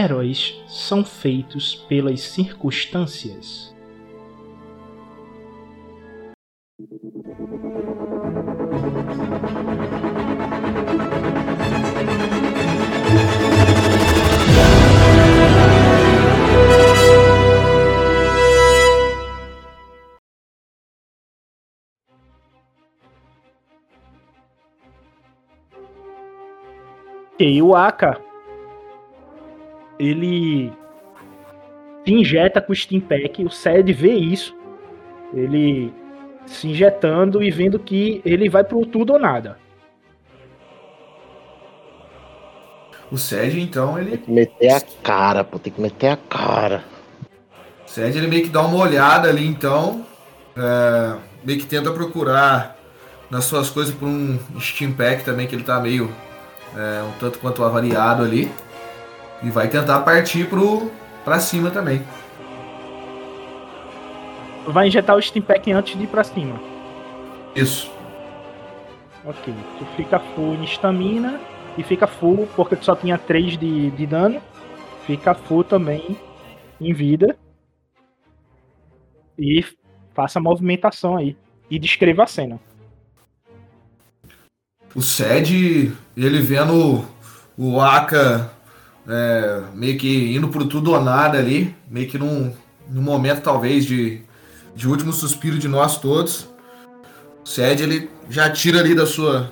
Heróis são feitos pelas circunstâncias. E o Aka ele se injeta com o Steam Pack, o Ced vê isso, ele se injetando e vendo que ele vai pro tudo ou nada. O Sérgio, então, ele. Tem que meter a cara, pô, tem que meter a cara. O Sérgio, ele meio que dá uma olhada ali, então. É, meio que tenta procurar nas suas coisas por um Steam Pack também, que ele tá meio. É, um tanto quanto avariado ali. E vai tentar partir pro, pra cima também. Vai injetar o Steam Pack antes de ir pra cima. Isso. Ok. Tu fica full em estamina e fica full porque tu só tinha 3 de, de dano. Fica full também em vida. E faça a movimentação aí. E descreva a cena. O Sed, ele vendo o Aka é, meio que indo por tudo ou nada ali, meio que num, num momento talvez de, de último suspiro de nós todos. O Sed ele já tira ali da sua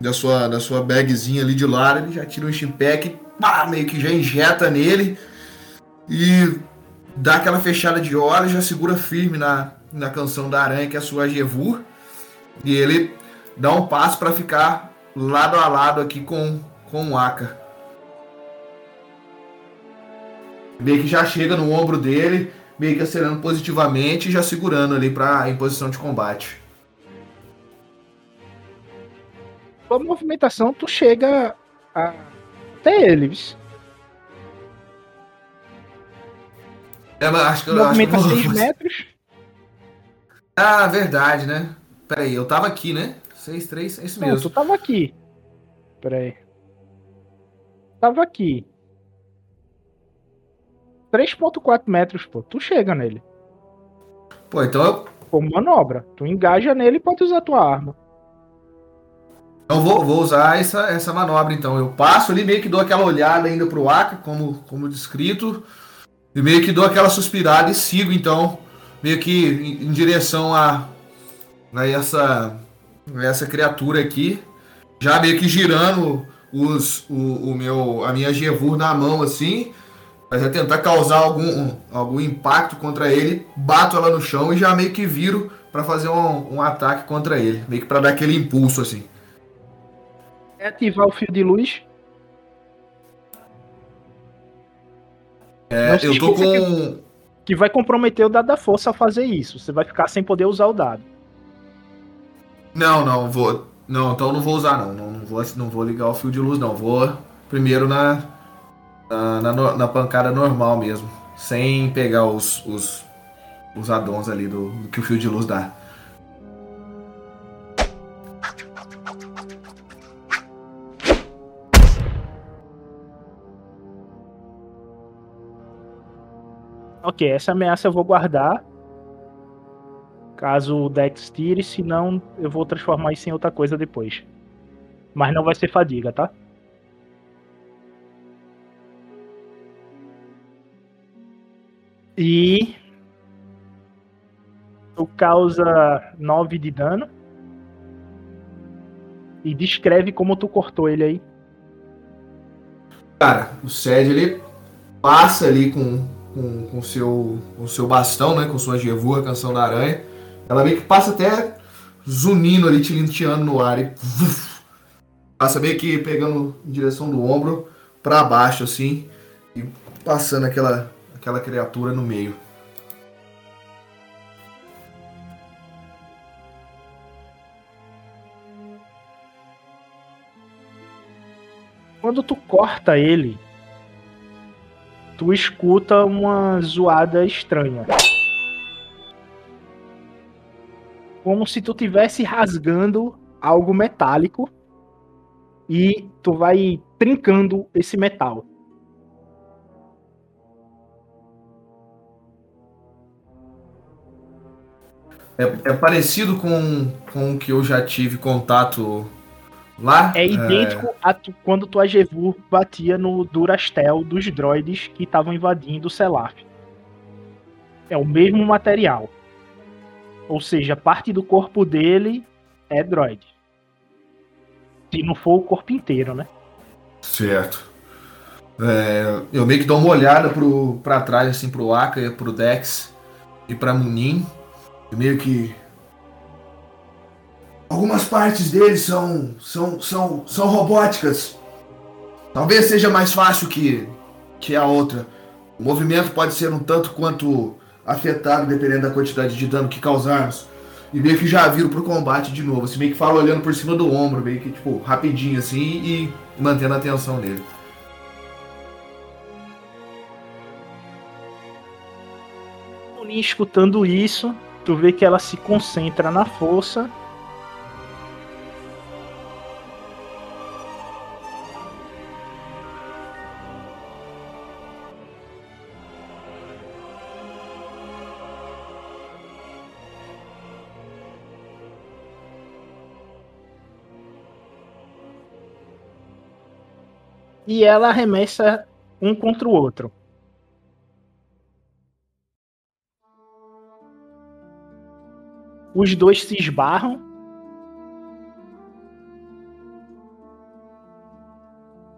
da sua da sua bagzinha ali de lado, ele já tira um chimpack, pá, meio que já injeta nele e dá aquela fechada de olhos, já segura firme na, na canção da aranha que é a sua Jevur e ele dá um passo para ficar lado a lado aqui com com o Aka. Meio que já chega no ombro dele, meio que acelerando positivamente e já segurando ali para em posição de combate. A movimentação, tu chega a... até eles. É, acho que, Movimenta acho que 6 metros. Ah, verdade, né? Peraí, eu tava aqui, né? 6, 3, é isso Não, mesmo. tu tava aqui. Pera aí. Tava aqui. 3.4 metros, pô. Tu chega nele. Pô, então eu Como manobra. Tu engaja nele e pode usar tua arma. Então vou, vou usar essa, essa manobra então. Eu passo ali, meio que dou aquela olhada ainda pro Aka, como, como descrito. E meio que dou aquela suspirada e sigo então, meio que em, em direção a, a essa, a essa criatura aqui. Já meio que girando os, o, o meu, a minha Gevur na mão assim. Mas é tentar causar algum, algum impacto contra ele. Bato ela no chão e já meio que viro para fazer um, um ataque contra ele. Meio que pra dar aquele impulso assim. É ativar o fio de luz. É, eu tô com. Que vai comprometer o dado da força a fazer isso. Você vai ficar sem poder usar o dado. Não, não, vou. Não, então não vou usar não. Não, não, vou, não vou ligar o fio de luz, não. Vou primeiro na, na, na, pancada normal mesmo. Sem pegar os, os, os addons ali do, do que o fio de luz dá. Ok, essa ameaça eu vou guardar. Caso o Dex tire, senão eu vou transformar isso em outra coisa depois. Mas não vai ser fadiga, tá? E tu causa 9 de dano. E descreve como tu cortou ele aí. Cara, o Sed ele passa ali com com, com seu com seu bastão, né, com sua Jevu, a canção da aranha. Ela meio que passa até zunindo ali, tilinteando no ar e passa meio que pegando em direção do ombro para baixo assim e passando aquela aquela criatura no meio. Quando tu corta ele, tu escuta uma zoada estranha. Como se tu tivesse rasgando algo metálico e tu vai trincando esse metal. É, é parecido com, com o que eu já tive contato lá. É idêntico é... a tu, quando tua Jevu batia no Durastel dos droids que estavam invadindo o Selaf. É o mesmo material. Ou seja, parte do corpo dele é droid. Se não for o corpo inteiro, né? Certo. É, eu meio que dou uma olhada pro, pra trás, assim, pro Aka, pro Dex e pra Munin. Meio que Algumas partes dele são, são, são, são robóticas. Talvez seja mais fácil que, que a outra. O movimento pode ser um tanto quanto afetado dependendo da quantidade de dano que causarmos. E meio que já viram pro combate de novo. Assim, meio que fala olhando por cima do ombro, meio que tipo, rapidinho assim e mantendo a atenção nele. Escutando isso, tu vê que ela se concentra na força e ela arremessa um contra o outro. Os dois se esbarram.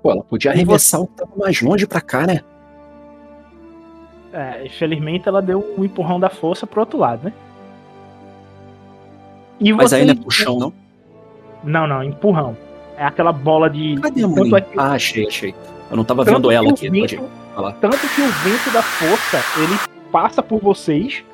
Pô, ela podia arremessar um pouco mais longe pra cá, né? É, infelizmente ela deu um empurrão da força pro outro lado, né? E Mas você... ainda é puxão, não? Não, não, empurrão. É aquela bola de. Cadê a Tanto é que... Ah, achei, achei. Eu não tava vendo ela aqui. Vento, tanto que o vento da força, ele passa por vocês,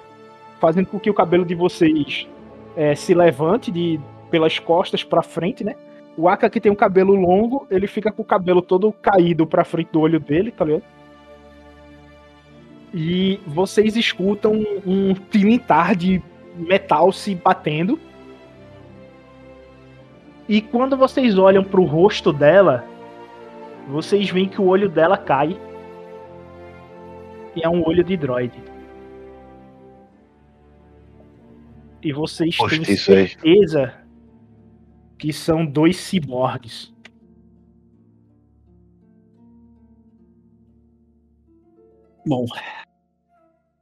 fazendo com que o cabelo de vocês é, se levante de, pelas costas para frente, né? O Aka que tem um cabelo longo, ele fica com o cabelo todo caído pra frente do olho dele, tá ligado? E vocês escutam um, um tilintar de metal se batendo e quando vocês olham pro rosto dela, vocês veem que o olho dela cai. E é um olho de droid. E vocês Poxa, têm certeza que são dois ciborgues. Bom.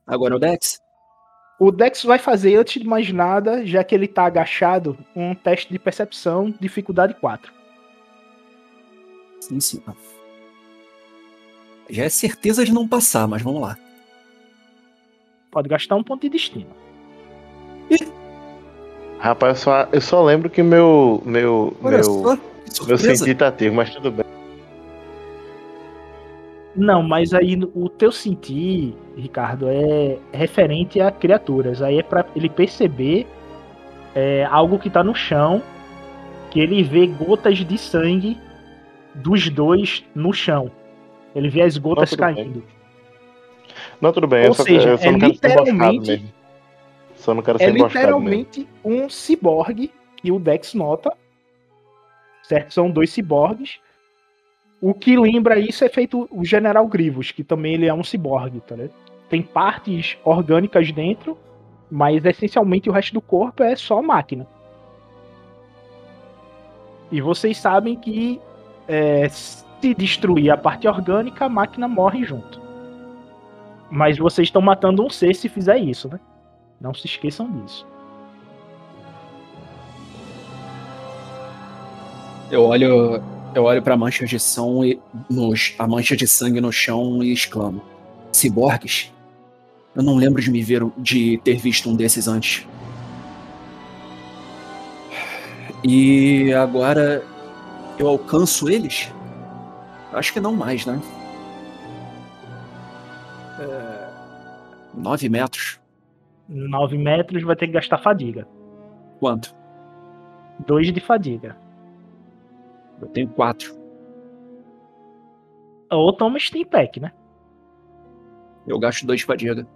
Agora o Dex. O Dex vai fazer, antes de mais nada, já que ele tá agachado, um teste de percepção, dificuldade 4. Sim, sim. Já é certeza de não passar, mas vamos lá. Pode gastar um ponto de destino. Rapaz, eu só, eu só lembro que meu. Meu. Olha meu, só, meu sentido tá ativo, mas tudo bem. Não, mas aí o teu sentir, Ricardo, é referente a criaturas. Aí é para ele perceber é, algo que tá no chão, que ele vê gotas de sangue dos dois no chão. Ele vê as gotas não, caindo. Bem. Não, tudo bem. Ou só, seja, é literalmente, só não quero é ser é literalmente mesmo. um ciborgue que o Dex nota. Certo? São dois ciborgues. O que lembra isso é feito o General Grivos, que também ele é um ciborgue, tá ligado? Tem partes orgânicas dentro, mas essencialmente o resto do corpo é só máquina. E vocês sabem que é, se destruir a parte orgânica, a máquina morre junto. Mas vocês estão matando um ser se fizer isso, né? Não se esqueçam disso. Eu olho, eu olho para mancha de a mancha de sangue no chão e exclamo: Ciborgues? Eu não lembro de me ver, de ter visto um desses antes. E agora eu alcanço eles? Acho que não mais, né? É... Nove metros. 9 metros, vai ter que gastar fadiga. Quanto? 2 de fadiga. Eu tenho 4. Ou toma Steam Pack, né? Eu gasto 2 de fadiga.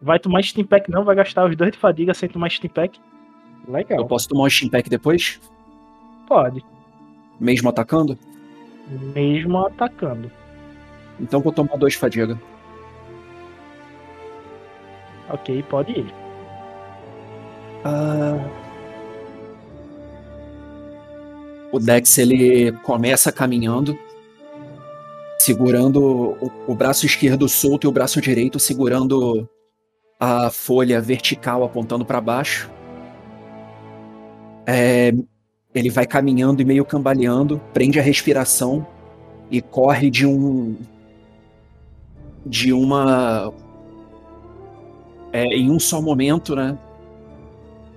Vai tomar Steam Pack não, vai gastar os 2 de fadiga sem tomar Steam Pack. Legal. Eu posso tomar um Steam Pack depois? Pode. Mesmo atacando? Mesmo atacando. Então vou tomar 2 de fadiga. Ok, pode ir. Ah, o Dex ele começa caminhando, segurando o, o, braço esquerdo solto e o braço direito segurando a folha vertical apontando para baixo. É, ele vai caminhando e meio cambaleando, prende a respiração e corre de um de uma é, em um só momento, né?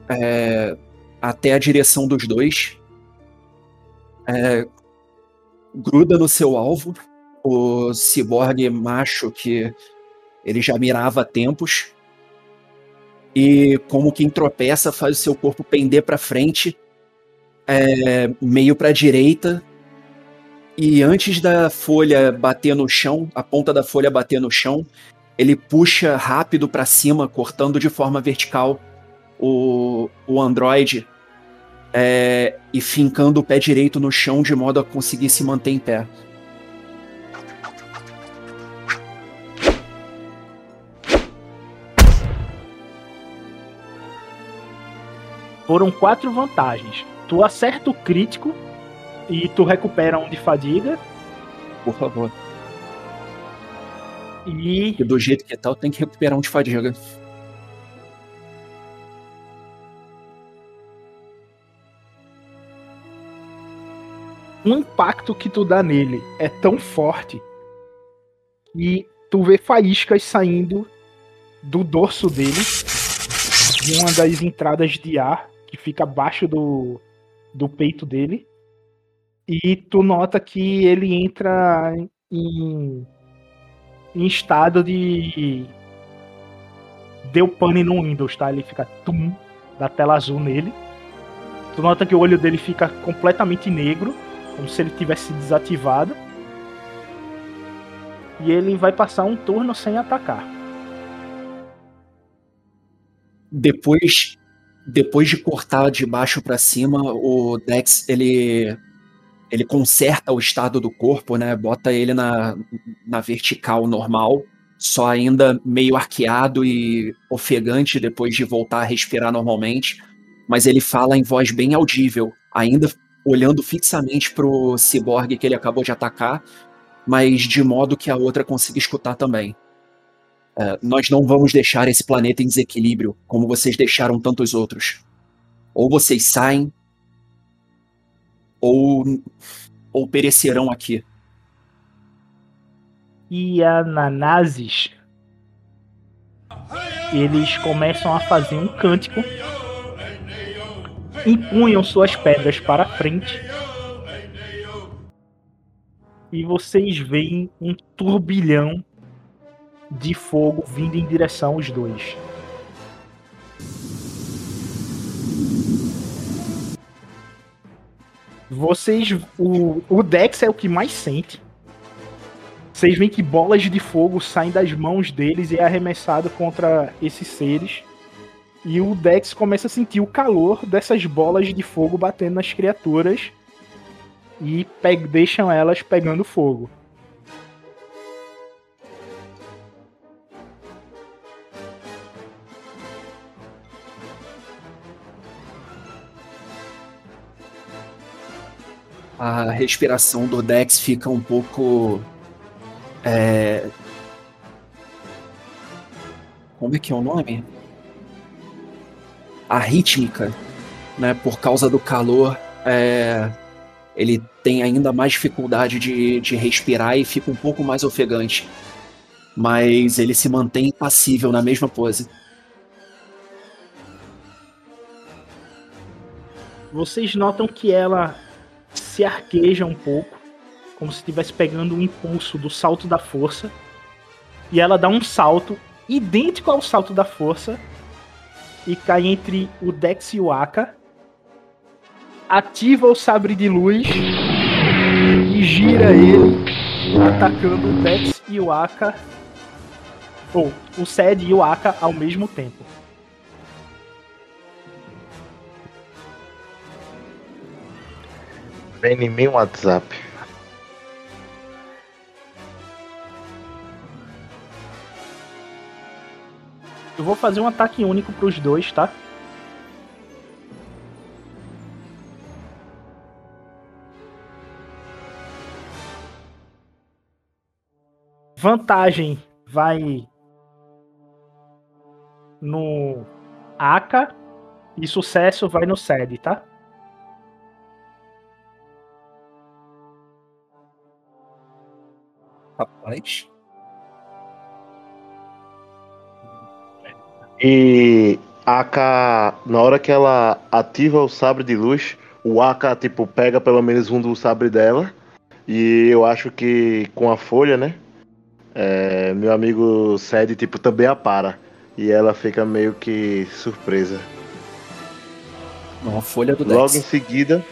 É, até a direção dos dois. É, gruda no seu alvo. O ciborgue macho que ele já mirava há tempos. E como quem tropeça, faz o seu corpo pender para frente, é, meio para a direita. E antes da folha bater no chão, a ponta da folha bater no chão, ele puxa rápido para cima, cortando de forma vertical o, o androide é, e fincando o pé direito no chão de modo a conseguir se manter em pé. Foram quatro vantagens. Tu acerta o crítico e tu recupera um de fadiga. Por favor. E... do jeito que é tal, tem que recuperar um de fadiga. O impacto que tu dá nele é tão forte e tu vê faíscas saindo do dorso dele de uma das entradas de ar que fica abaixo do, do peito dele. E tu nota que ele entra em em estado de. Deu pane no Windows, tá? Ele fica tum, da tela azul nele. Tu nota que o olho dele fica completamente negro, como se ele tivesse desativado. E ele vai passar um turno sem atacar. Depois, depois de cortar de baixo para cima, o Dex ele ele conserta o estado do corpo, né? Bota ele na, na vertical normal, só ainda meio arqueado e ofegante depois de voltar a respirar normalmente. Mas ele fala em voz bem audível, ainda olhando fixamente pro ciborgue que ele acabou de atacar, mas de modo que a outra consiga escutar também. É, nós não vamos deixar esse planeta em desequilíbrio, como vocês deixaram tantos outros. Ou vocês saem, ou, ou perecerão aqui. E Ananases, eles começam a fazer um cântico, empunham suas pedras para frente, e vocês veem um turbilhão de fogo vindo em direção aos dois. Vocês. O, o Dex é o que mais sente. Vocês veem que bolas de fogo saem das mãos deles e é arremessado contra esses seres. E o Dex começa a sentir o calor dessas bolas de fogo batendo nas criaturas e deixam elas pegando fogo. Respiração do Dex fica um pouco. É... Como é que é o nome? A rítmica, né? Por causa do calor, é... ele tem ainda mais dificuldade de, de respirar e fica um pouco mais ofegante. Mas ele se mantém impassível na mesma pose. Vocês notam que ela se arqueja um pouco, como se estivesse pegando um impulso do salto da força. E ela dá um salto idêntico ao salto da força e cai entre o Dex e o Aka. Ativa o sabre de luz e gira ele, atacando o Dex e o Aka. Ou o Sed e o Aka ao mesmo tempo. Vem em mim um WhatsApp. Eu vou fazer um ataque único pros dois, tá? Vantagem vai no Aka e sucesso vai no Sed, tá? Rapaz. E a Aka, na hora que ela ativa o sabre de luz, o Aka, tipo, pega pelo menos um do sabre dela. E eu acho que com a folha, né? é, meu amigo Sed, tipo, também a para. E ela fica meio que surpresa. Não, a folha do Logo Dex. em seguida.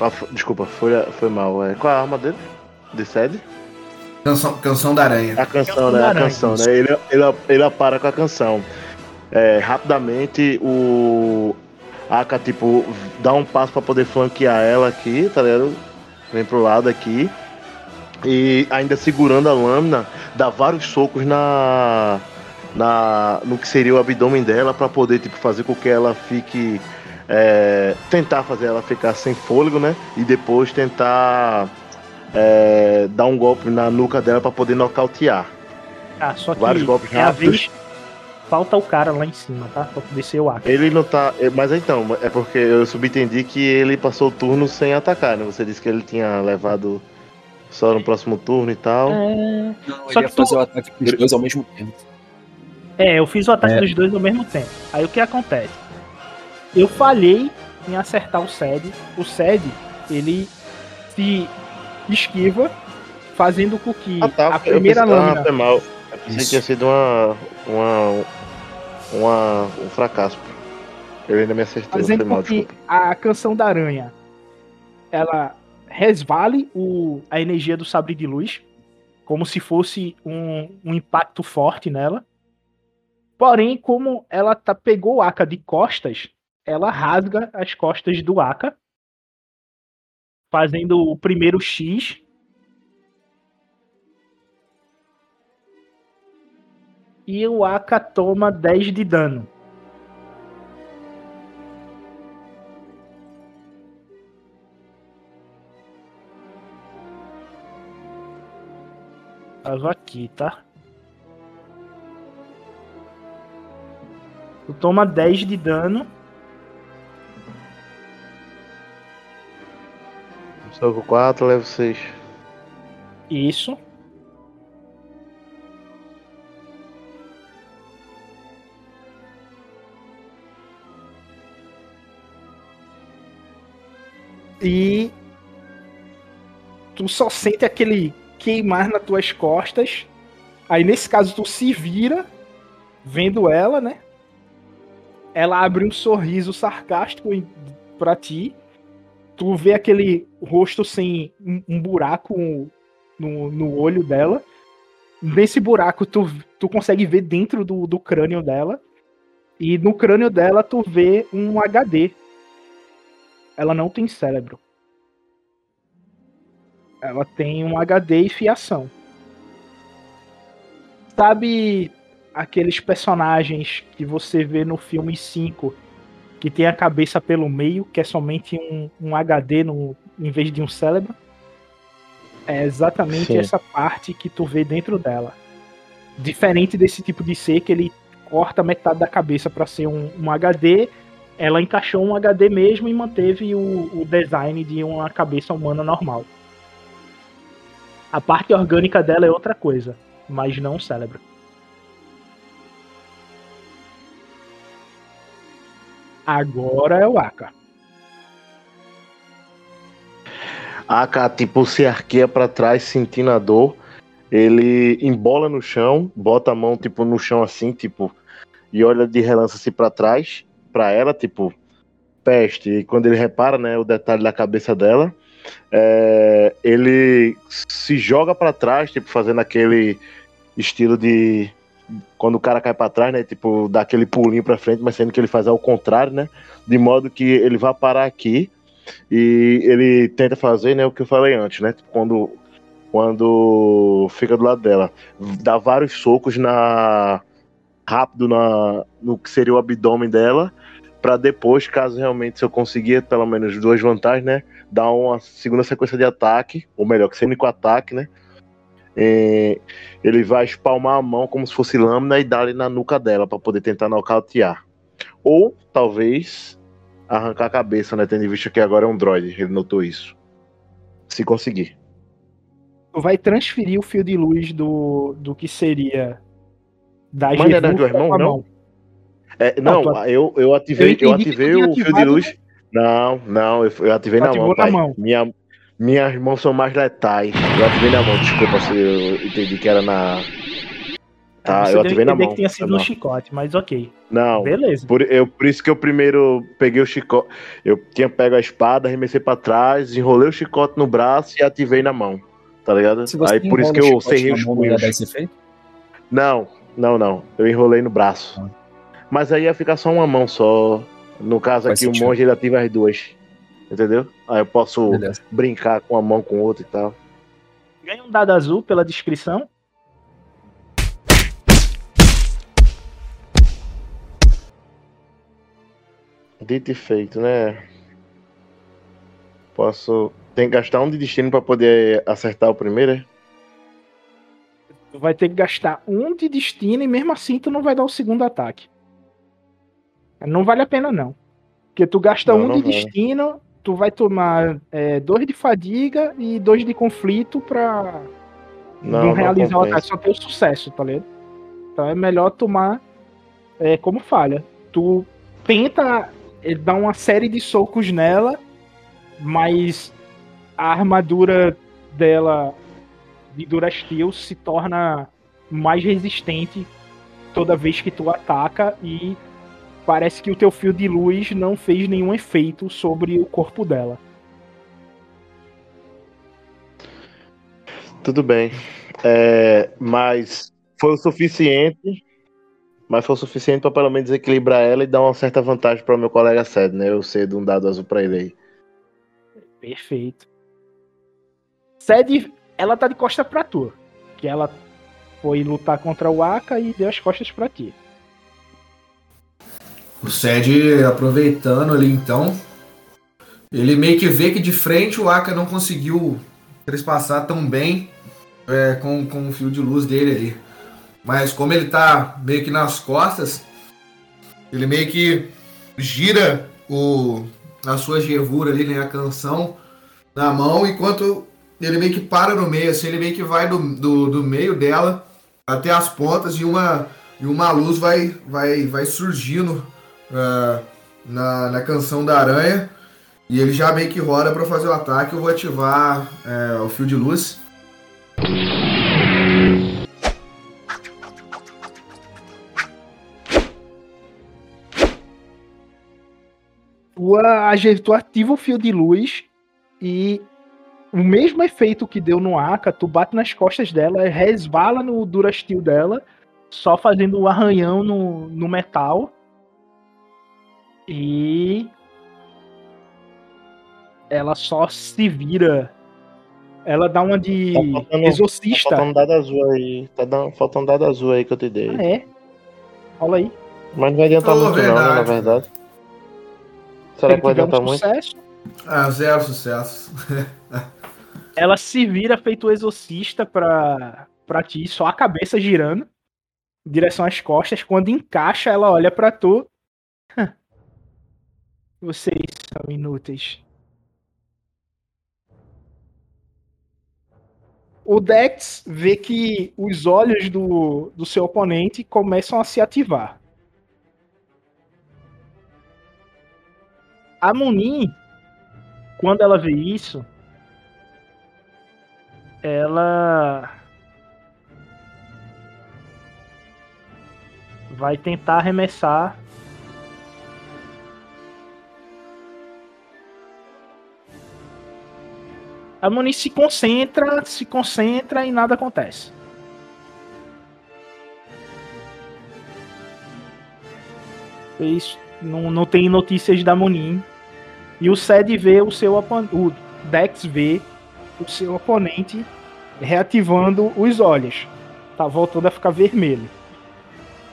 a desculpa, a folha foi mal. É, qual é a arma dele? De Sed? Canção, canção da Aranha. A canção, Canção né? A canção, né? Ele, ele, ele para com a canção. É, rapidamente, o Aka, tipo, dá um passo pra poder flanquear ela aqui, tá ligado? Vem pro lado aqui. E ainda segurando a lâmina, dá vários socos na. na no que seria o abdômen dela pra poder, tipo, fazer com que ela fique. é, tentar fazer ela ficar sem fôlego, né? E depois tentar. É, dar um golpe na nuca dela pra poder nocautear. Ah, só que Vários golpes é a rápidos. vez. Falta o cara lá em cima, tá? Pra poder ser o Aka. Ele não tá. é, Mas então, é porque eu subentendi que ele passou o turno sem atacar, né? Você disse que ele tinha levado só no próximo turno e tal. É... Não, Só ele ia que tu- fazer o ataque dos dois ao mesmo tempo. É, eu fiz o ataque É. dos dois ao mesmo tempo. Aí o que acontece? Eu falhei em acertar o Sed. O Sed, ele se esquiva, fazendo com que Ah, tá. a primeira pensei, lâmina. Ah, foi mal. Eu pensei que Isso. tinha sido uma. uma. uma um fracasso. Eu ainda me acertou, fazendo mal, com que desculpa. a canção da aranha ela resvale o, a energia do sabre de luz, como se fosse um, um impacto forte nela. Porém, como ela tá, pegou o Aka de costas, ela rasga as costas do Aka, fazendo o primeiro X. E o Aka toma 10 de dano. Tava aqui, tá? Tu toma 10 de dano. Soco 4, levo 6. Isso. E tu só sente aquele queimar nas tuas costas. Aí nesse caso tu se vira vendo ela, né? Ela abre um sorriso sarcástico pra ti. Tu vê aquele rosto sem um, um buraco no, no olho dela. Nesse buraco, tu, tu consegue ver dentro do, do crânio dela. E no crânio dela, tu vê um HD. Ela não tem cérebro. Ela tem um HD e fiação. Sabe aqueles personagens que você vê no filme 5 que tem a cabeça pelo meio, que é somente um, um HD no, em vez de um cérebro. É exatamente Sim. essa parte que tu vê dentro dela. Diferente desse tipo de ser que ele corta metade da cabeça para ser um, um HD, ela encaixou um HD mesmo e manteve o, o design de uma cabeça humana normal. A parte orgânica dela é outra coisa, mas não o cérebro. Agora é o Aka. Aka, tipo, se arqueia pra trás, sentindo a dor. Ele embola no chão, bota a mão, tipo, no chão assim, tipo, e olha de relance assim pra trás, pra ela, tipo, peste. E quando ele repara, né, o detalhe da cabeça dela, é, ele se joga pra trás, tipo, fazendo aquele estilo de. Quando o cara cai pra trás, né? Tipo, dá aquele pulinho pra frente, mas sendo que ele faz ao contrário, né? De modo que ele vai parar aqui e ele tenta fazer, né, o que eu falei antes, né? Quando, quando fica do lado dela, dá vários socos na rápido na no que seria o abdômen dela, para depois, caso realmente se eu conseguir pelo menos duas vantagens, né, dar uma segunda sequência de ataque, ou melhor, que seja único ataque, né? É, ele vai espalmar a mão como se fosse lâmina e dar na nuca dela para poder tentar nocautear. Ou talvez arrancar a cabeça, né? Tendo em vista que agora é um droid, ele notou isso. Se conseguir. Vai transferir o fio de luz do, do que seria da Mas não é das duas mãos, não? É, Não, não, eu, eu ativei, Eu eu, ativei o fio de luz. Não, não, eu, eu ativei na mão, na pai. mão. Minha, minhas mãos são mais letais. Eu ativei na mão, desculpa se eu entendi que era na. Tá, Você eu ativei na mão. que tinha sido Não. um chicote, mas ok. Não, Beleza. Por, eu, por isso que eu primeiro peguei o chicote. Eu tinha pego a espada, arremessei pra trás, enrolei o chicote no braço e ativei na mão. Tá ligado? Aí por isso que eu na os punhos. dar esse efeito? Não, não, não. Eu enrolei no braço. Ah. Mas aí ia ficar só uma mão só. No caso Faz aqui, sentido. o monge ele ativa as duas. Entendeu? Aí eu posso Beleza. brincar com uma mão com outra e tal. Ganha um dado azul pela descrição. Dito e feito, né? Posso. Tem que gastar um de destino pra poder acertar o primeiro, é? Tu vai ter que gastar um de destino e mesmo assim tu não vai dar o segundo ataque. Não vale a pena não. Porque tu gasta Não, um não de vale. destino, tu vai tomar é, dois de fadiga e dois de conflito pra não, realizar o ataque, só ter o sucesso, tá ligado? Então é melhor tomar é, como falha. Tu tenta é, dar uma série de socos nela, mas a armadura dela de Durasteel se torna mais resistente toda vez que tu ataca e parece que o teu fio de luz não fez nenhum efeito sobre o corpo dela. Tudo bem. É, mas foi o suficiente. Mas foi o suficiente pra pelo menos equilibrar ela e dar uma certa vantagem para o meu colega Ced, né? Eu cedo um dado azul pra ele aí. Perfeito. Sede, ela tá de costa pra tu. Que ela foi lutar contra o Aka e deu as costas pra ti. O Sed aproveitando ali então, ele meio que vê que de frente o Aka não conseguiu trespassar tão bem é, com, com o fio de luz dele ali. Mas como ele tá meio que nas costas, ele meio que gira o, a sua gevura ali, né, a canção na mão, enquanto ele meio que para no meio, assim, ele meio que vai do, do, do meio dela até as pontas e uma, e uma luz vai, vai, vai surgindo ah, na, na canção da aranha. E ele já meio que roda para fazer o ataque. Eu vou ativar é, o fio de luz. Tu, tu ativa o fio de luz e o mesmo efeito que deu no Aka, tu bate nas costas dela, resvala no Durasteel dela, só fazendo o arranhão no, no metal. E ela só se vira. Ela dá uma de Tá faltando- Tá exorcista. faltando um dado azul aí. Tá dando, faltando dado azul aí que eu te dei. Ah, é? Rola aí. Mas não vai adiantar Oh, muito não, né, na verdade. verdade. Se Será que vai tiver um adiantar muito? sucesso, Ah, zero sucesso. ela se vira feito exorcista pra, pra ti, só a cabeça girando em direção às costas. Quando encaixa, ela olha pra tu. Vocês são inúteis. O Dex vê que os olhos do, do seu oponente começam a se ativar. A Munin, quando ela vê isso, ela vai tentar arremessar a Moniz se concentra, se concentra e nada acontece. Fez, não, não tem notícias da Monin. E o Sed vê o seu o Dex vê o seu oponente reativando os olhos. Tá voltando a ficar vermelho.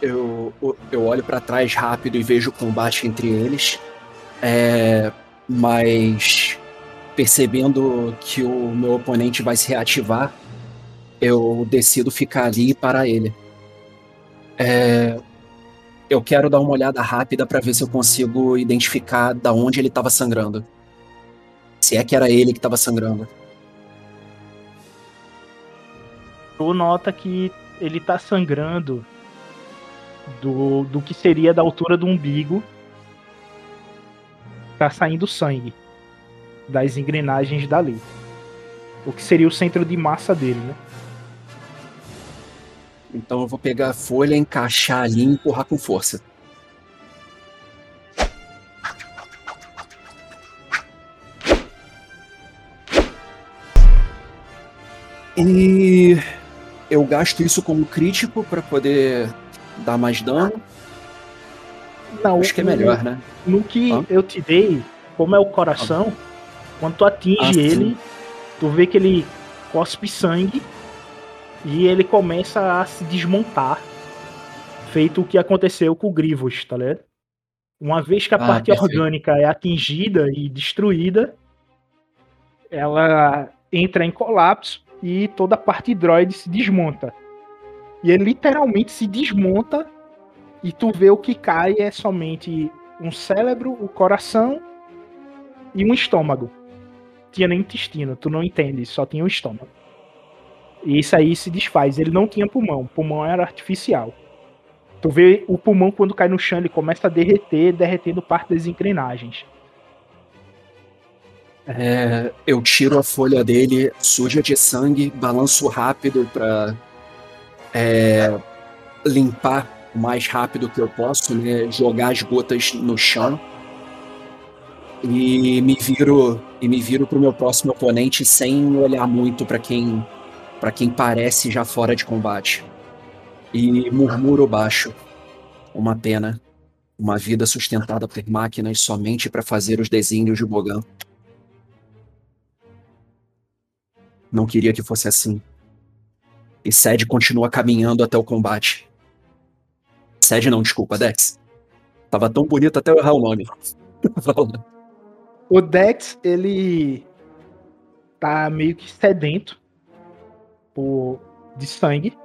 Eu, eu olho para trás rápido e vejo o combate entre eles. É, mas percebendo que o meu oponente vai se reativar, eu decido ficar ali para ele. É, eu quero dar uma olhada rápida para ver se eu consigo identificar da onde ele estava sangrando. Se é que era ele que estava sangrando. Tu nota que ele tá sangrando do, do que seria da altura do umbigo. Tá saindo sangue das engrenagens dali. O que seria o centro de massa dele, né? Então eu vou pegar a folha, encaixar ali e empurrar com força. E eu gasto isso como crítico para poder dar mais dano. Não, acho que é melhor, né? No que ah? eu te dei, como é o coração, ah quando tu atinge ah, ele, tu vê que ele cospe sangue e ele começa a se desmontar. Feito o que aconteceu com o Grivos, tá ligado? Uma vez que a ah, parte perfeito. orgânica é atingida e destruída, ela entra em colapso e toda a parte droid se desmonta. E ele literalmente se desmonta e tu vê o que cai é somente um cérebro, o coração e um estômago tinha nem intestino, tu não entende, só tinha o estômago. E isso aí se desfaz. Ele não tinha pulmão, o pulmão era artificial. Tu vê o pulmão quando cai no chão, ele começa a derreter, derretendo parte das engrenagens. É, eu tiro a folha dele, suja de sangue, balanço rápido para é, limpar o mais rápido que eu posso, né, jogar as gotas no chão e me viro e me viro pro meu próximo oponente sem olhar muito para quem para quem parece já fora de combate. E murmuro baixo. Uma pena. Uma vida sustentada por máquinas somente para fazer os desenhos de Bogan. Não queria que fosse assim. E Sed continua caminhando até o combate. Sed não, desculpa, Dex. Tava tão bonito até eu errar o nome. O Dex, ele tá meio que sedento por, de sangue.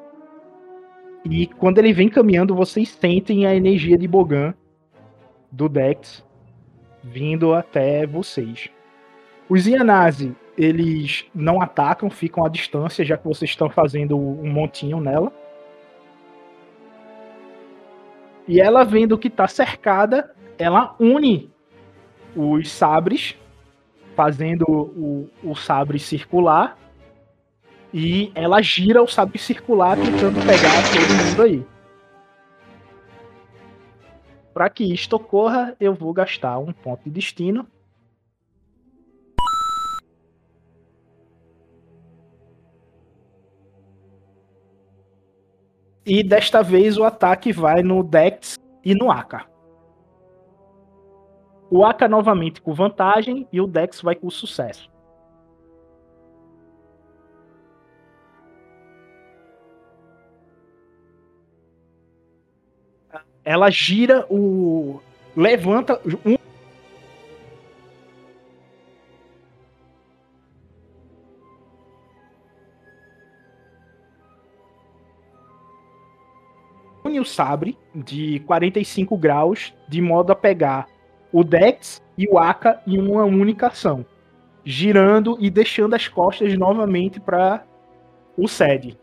E quando ele vem caminhando, vocês sentem a energia de Bogan do Dex vindo até vocês. Os Yanase, eles não atacam, ficam à distância, já que vocês estão fazendo um montinho nela. E ela vendo que tá cercada, ela une os sabres, fazendo o, o sabre circular. E ela gira o sabre circular tentando pegar todo mundo aí. Para que isto ocorra, eu vou gastar um ponto de destino. E desta vez o ataque vai no Dex e no Aka. O Aka novamente com vantagem e o Dex vai com sucesso. Ela gira o. Levanta um o sabre de 45 graus, de modo a pegar o Dex e o Aka em uma única ação, girando e deixando as costas novamente para o Sed.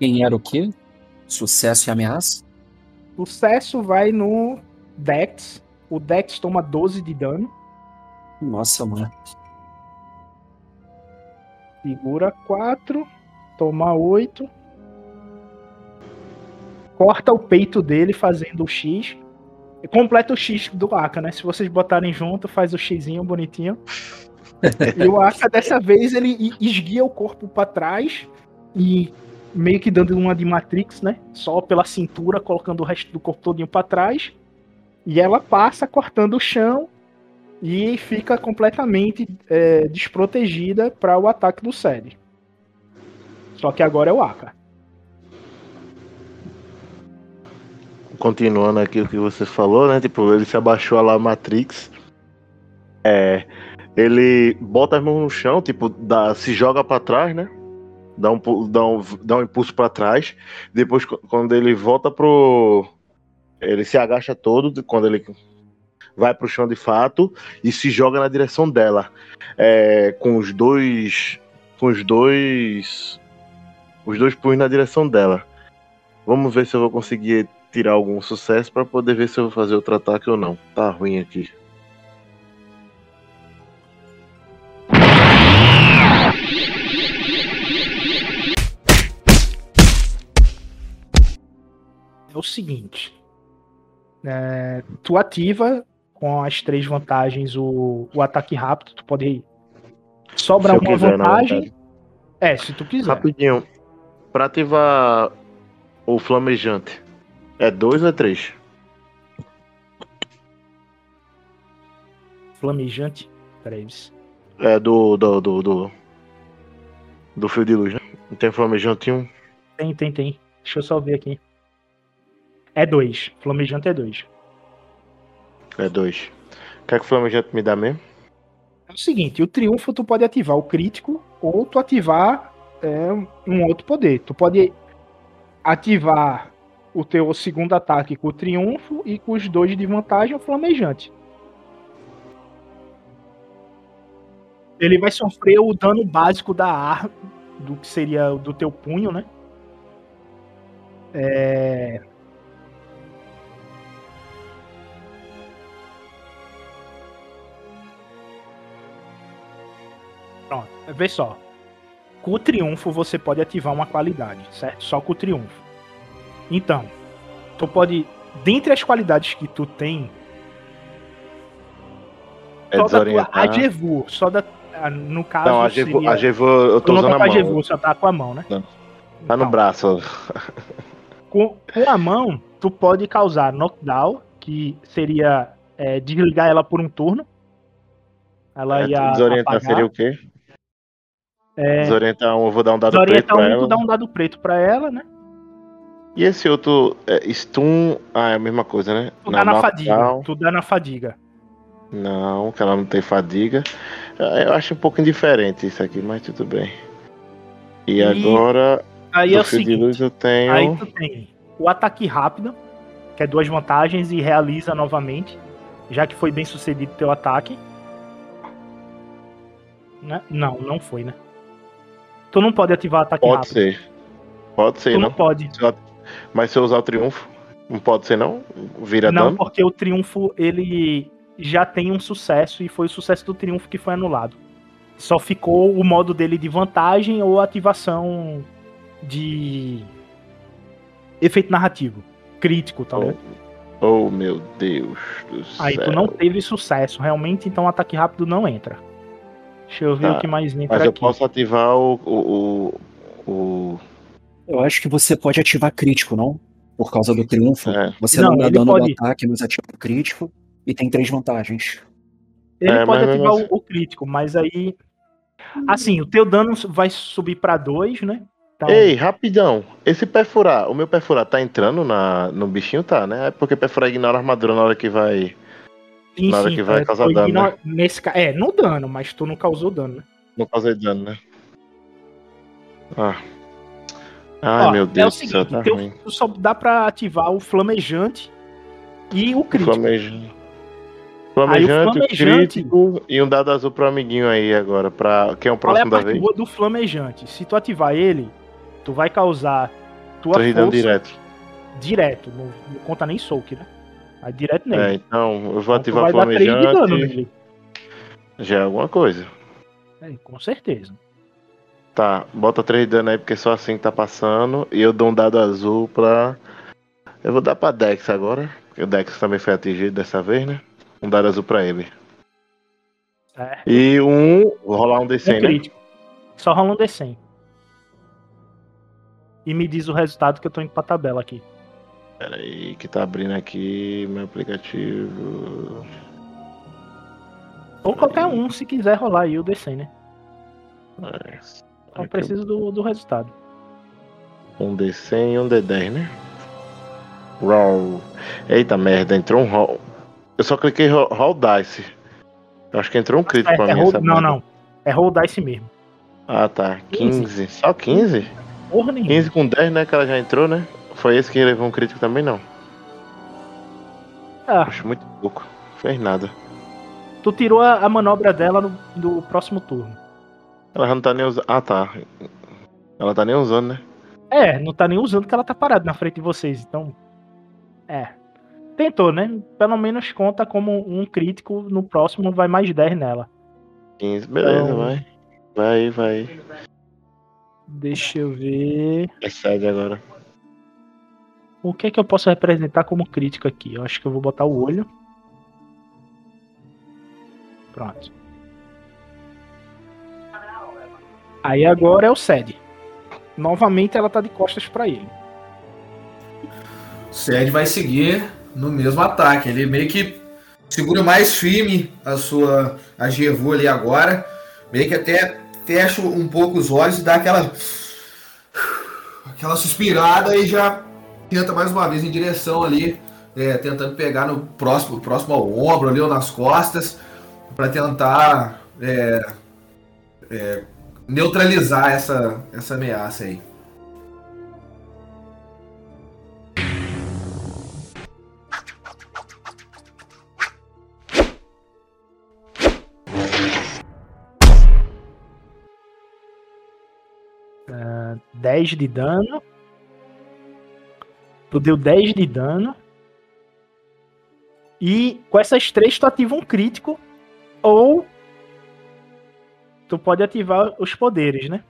Quem era o quê? Sucesso e ameaça? Sucesso vai no Dex. O Dex toma 12 de dano. Nossa, mano. Segura 4. Toma 8. Corta o peito dele fazendo o X. E completa o X do Aka, né? Se vocês botarem junto, faz o Xzinho bonitinho. e o Aka, dessa vez, ele esguia o corpo para trás e meio que dando uma de Matrix, né? Só pela cintura, colocando o resto do corpo todinho para trás. E ela passa cortando o chão e fica completamente é, desprotegida para o ataque do Sed. Só que agora é o Aka. Continuando aqui o que você falou, né? Tipo, ele se abaixou lá Matrix. É, ele bota as mãos no chão, tipo, dá, se joga para trás, né? Dá um, dá um, dá um impulso para trás. Depois, quando ele volta pro. Ele se agacha todo, quando ele vai pro chão de fato e se joga na direção dela. É, com os dois. Com os dois. Os dois punhos na direção dela. Vamos ver se eu vou conseguir tirar algum sucesso para poder ver se eu vou fazer outro ataque ou não. Tá ruim aqui. É o seguinte. É, tu ativa com as três vantagens o, o ataque rápido. Tu pode sobrar uma quiser, vantagem. É, se tu quiser. Rapidinho. Pra ativar o flamejante, é dois ou é três? Flamejante? Peraí. É do. do. do. do, do fio de luz, né? Não tem flamejante um? Tem, tem, tem. Deixa eu só ver aqui. É dois. Flamejante é dois. É dois. Quer que o flamejante me dá mesmo? É o seguinte, o triunfo tu pode ativar o crítico ou tu ativar é, um outro poder. Tu pode ativar o teu segundo ataque com o triunfo e com os dois de vantagem o flamejante. Ele vai sofrer o dano básico da arma, do que seria do teu punho, né? É... vê só. Com o triunfo você pode ativar uma qualidade, certo? Só com o triunfo. Então, tu pode, dentre as qualidades que tu tem, é só da tua só da no caso Não, Agevu, seria... Eu tô tu usando não tá a mão. Só tá com a mão, né? Não. Tá então, no braço. Com, com a mão, tu pode causar knockdown, que seria é, desligar ela por um turno. Ela é, ia. Desorientar apagar. seria o quê? É, desorientar um, eu vou dar um dado preto pra um, ela. Dá um dado preto pra ela, né? E esse outro, é, stun, ah, é a mesma coisa, né? Tu dá na fadiga, tu dá na fadiga. Não, que ela não tem fadiga. Eu acho um pouco indiferente isso aqui, mas tudo bem. E, e agora, aí é o seguinte, de luz eu tenho... Aí tu tem o ataque rápido, que é duas vantagens e realiza novamente, já que foi bem sucedido teu ataque. Né? Não, não foi, né? Tu não pode ativar ataque pode rápido. Pode ser. Pode ser, tu não. não pode. Mas se eu usar o triunfo, não pode ser não? Vira não, dano? porque o triunfo, ele já tem um sucesso e foi o sucesso do triunfo que foi anulado. Só ficou o modo dele de vantagem ou ativação de efeito narrativo. Crítico, tá oh, oh, meu Deus do céu. Aí tu não teve sucesso, realmente, então o ataque rápido não entra. Deixa eu ver tá, o que mais entra Mas eu aqui. posso ativar o, o, o, Eu acho que você pode ativar crítico, não? Por causa do triunfo. É. Você não, não dá dano pode... no ataque, mas ativa o crítico e tem três vantagens. Ele é, pode ativar o, o, crítico, mas aí. Assim, o teu dano vai subir para dois, né? Então... Ei, rapidão. Esse perfurar, o meu perfurar tá entrando na, no bichinho, tá, né? É porque perfurar ignora a armadura na hora que vai Sim, hora sim, que vai é, causar dano, igno- né? Nesse ca... É, no dano, mas tu não causou dano, né? Não causei dano, né? Ah. Ai, Ó, meu é o Deus do céu, seguinte, tá teu- tu só dá pra ativar o flamejante e o O crítico. Flamejante. Flamejante, o flamejante- crítico e um dado azul pro amiguinho aí agora. Pra... Quem é o Qual é a próximo da vez? do flamejante? Se tu ativar ele, tu vai causar tua Tô força direto. direto. Não, não conta nem soak, né? Vai direto nele. É, então eu vou Então ativar vai o dar 3 de dano flamejante. nele. Já é alguma coisa. É, com certeza. Tá, bota 3 de dano aí, porque só assim tá passando. E eu dou um dado azul pra. Eu vou dar pra Dex agora. Porque o Dex também foi atingido dessa vez, né? Um dado azul pra ele. É, E um. Vou rolar um um D100, né? crítico. Só rola um D100. E me diz o resultado que eu tô indo pra tabela aqui. Pera aí, que tá abrindo aqui meu aplicativo. Ou qualquer um, se quiser rolar aí o D100, né? É, Então preciso do, do resultado. Um D100 e um D10, né? Roll. Eita merda, entrou um roll. Eu só cliquei roll, roll dice. Eu acho que entrou um crítico É, pra é mim. roll- não, merda. não. É roll dice mesmo. Ah, tá. 15. 15. Só 15? Porra nenhuma. 15 com 10, né? Que ela já entrou, né? Foi esse que levou um crítico também, não. Ah, Acho muito pouco. Fez nada. tu tirou a, a manobra dela no, no próximo turno. Ela já não tá nem usando. Ah, tá. Ela tá nem usando, né? É, não tá nem usando porque ela tá parada na frente de vocês, então. É. Tentou, né? Pelo menos conta como um crítico, no próximo vai mais 10 nela. 15. Beleza, Então- vai. Vai, vai. Deixa eu ver. Excede agora. O que é que eu posso representar como crítico aqui? Eu acho que eu vou botar o olho. Pronto. Aí agora é o Sed. Novamente ela tá de costas pra ele. Sed vai seguir no mesmo ataque. Ele meio que segura mais firme a sua a Jevu ali agora. Meio que até fecha um pouco os olhos e dá aquela aquela suspirada e já tenta mais uma vez em direção ali, é, tentando pegar no próximo, próximo ao ombro ali ou nas costas para tentar é, é, neutralizar essa, essa ameaça aí. Ah, 10 de dano. Tu deu 10 de dano. E com essas três tu ativa um crítico. Ou tu pode ativar os poderes, né?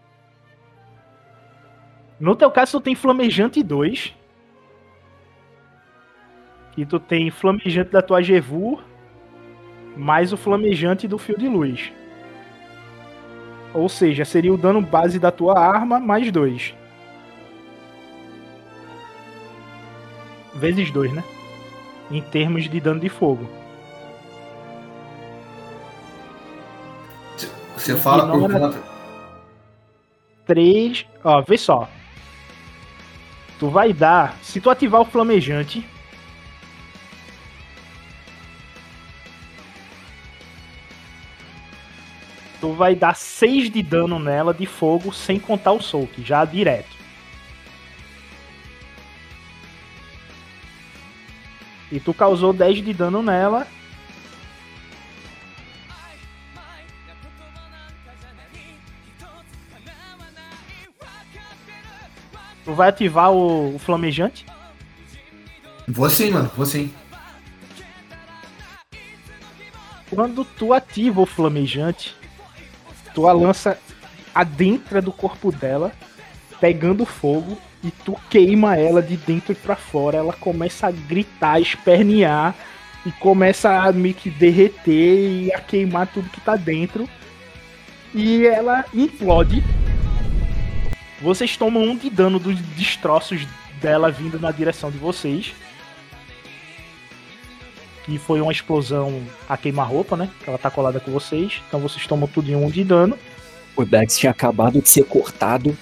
No teu caso, tu tem Flamejante 2. E tu tem Flamejante da tua Gevur. Mais o Flamejante do Fio de Luz. Ou seja, seria o dano base da tua arma mais 2. Vezes 2, né? Em termos de dano de fogo. Você fala por conta. 3. Ó, vê só. Tu vai dar. Se tu ativar o flamejante. Tu vai dar 6 de dano nela de fogo sem contar o soak, já direto. E tu causou 10 de dano nela. Tu vai ativar o, o flamejante. Vou sim, mano, vou sim. Quando tu ativa o flamejante, tu a lança adentra do corpo dela, pegando fogo, e tu queima ela de dentro pra fora. Ela começa a gritar, espernear, e começa a meio que derreter e a queimar tudo que tá dentro. E ela implode. Vocês tomam um de dano dos destroços dela vindo na direção de vocês. Que foi uma explosão a queima-roupa, né? Ela tá colada com vocês. Então vocês tomam tudo em um de dano. O Dex tinha acabado de ser cortado.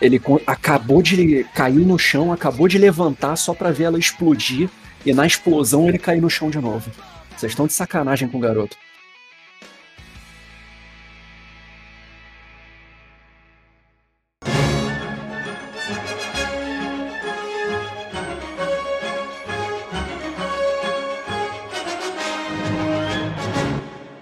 Ele acabou de cair no chão, acabou de levantar só pra ver ela explodir. E na explosão ele caiu no chão de novo. Vocês estão de sacanagem com o garoto.